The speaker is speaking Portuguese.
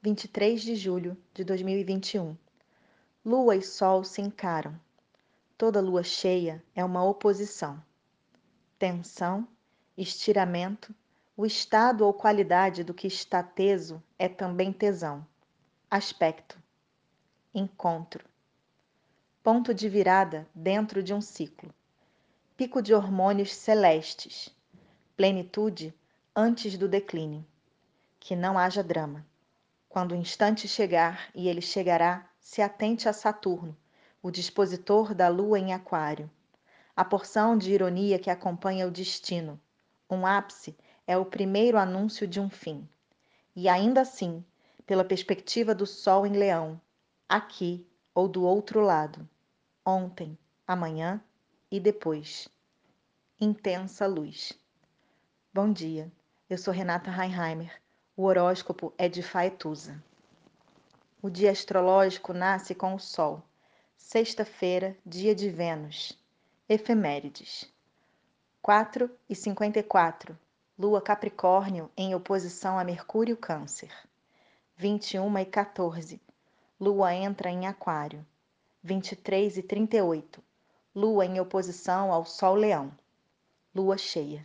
23 de julho de 2021. Lua e Sol se encaram. Toda lua cheia é uma oposição. Tensão, estiramento, o estado ou qualidade do que está teso é também tesão. Aspecto, encontro. Ponto de virada dentro de um ciclo. Pico de hormônios celestes. Plenitude antes do declínio. Que não haja drama. Quando o instante chegar, e ele chegará, se atente a Saturno, o dispositor da lua em Aquário. A porção de ironia que acompanha o destino. Um ápice é o primeiro anúncio de um fim. E ainda assim, pela perspectiva do Sol em Leão, aqui ou do outro lado, ontem, amanhã e depois. Intensa luz. Bom dia, eu sou Renata Reinheimer o horóscopo é de Faetusa. O dia astrológico nasce com o Sol. Sexta-feira, dia de Vênus. Efemérides. 4 e 54. Lua Capricórnio em oposição a Mercúrio Câncer. 21 e 14. Lua entra em Aquário. 23 e 38. Lua em oposição ao Sol Leão. Lua cheia.